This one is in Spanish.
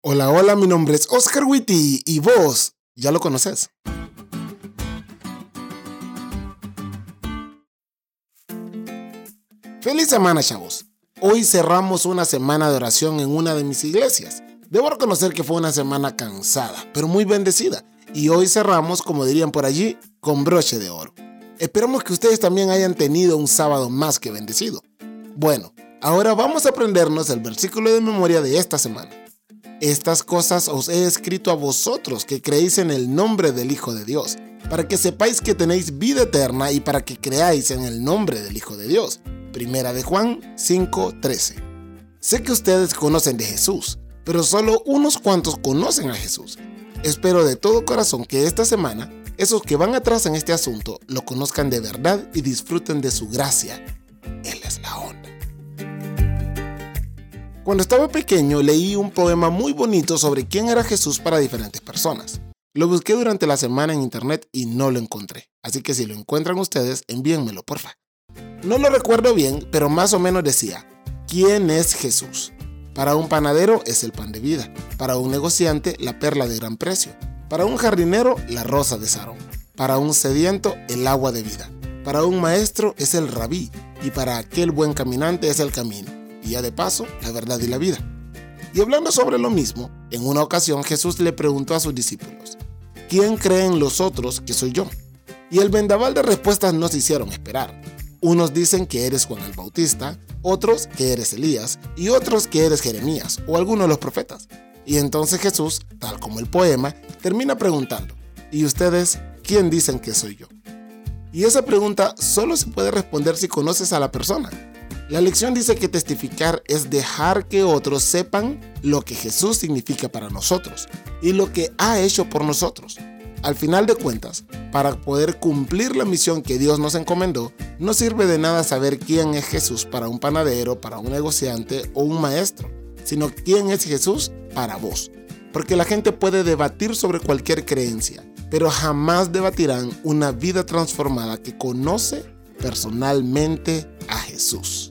Hola, hola, mi nombre es Oscar Witty y vos ya lo conoces. Feliz semana, chavos. Hoy cerramos una semana de oración en una de mis iglesias. Debo reconocer que fue una semana cansada, pero muy bendecida. Y hoy cerramos, como dirían por allí, con broche de oro. Esperamos que ustedes también hayan tenido un sábado más que bendecido. Bueno, ahora vamos a aprendernos el versículo de memoria de esta semana. Estas cosas os he escrito a vosotros que creéis en el nombre del Hijo de Dios, para que sepáis que tenéis vida eterna y para que creáis en el nombre del Hijo de Dios. Primera de Juan 5:13. Sé que ustedes conocen de Jesús, pero solo unos cuantos conocen a Jesús. Espero de todo corazón que esta semana esos que van atrás en este asunto lo conozcan de verdad y disfruten de su gracia. Cuando estaba pequeño leí un poema muy bonito sobre quién era Jesús para diferentes personas. Lo busqué durante la semana en internet y no lo encontré, así que si lo encuentran ustedes, envíenmelo porfa. No lo recuerdo bien, pero más o menos decía, ¿quién es Jesús? Para un panadero es el pan de vida, para un negociante la perla de gran precio, para un jardinero, la rosa de Sarón. Para un sediento, el agua de vida. Para un maestro es el rabí. Y para aquel buen caminante es el camino. De paso, la verdad y la vida. Y hablando sobre lo mismo, en una ocasión Jesús le preguntó a sus discípulos, ¿quién creen los otros que soy yo? Y el vendaval de respuestas no se hicieron esperar. Unos dicen que eres Juan el Bautista, otros que eres Elías y otros que eres Jeremías o alguno de los profetas. Y entonces Jesús, tal como el poema, termina preguntando, ¿y ustedes quién dicen que soy yo? Y esa pregunta solo se puede responder si conoces a la persona. La lección dice que testificar es dejar que otros sepan lo que Jesús significa para nosotros y lo que ha hecho por nosotros. Al final de cuentas, para poder cumplir la misión que Dios nos encomendó, no sirve de nada saber quién es Jesús para un panadero, para un negociante o un maestro, sino quién es Jesús para vos. Porque la gente puede debatir sobre cualquier creencia, pero jamás debatirán una vida transformada que conoce personalmente a Jesús.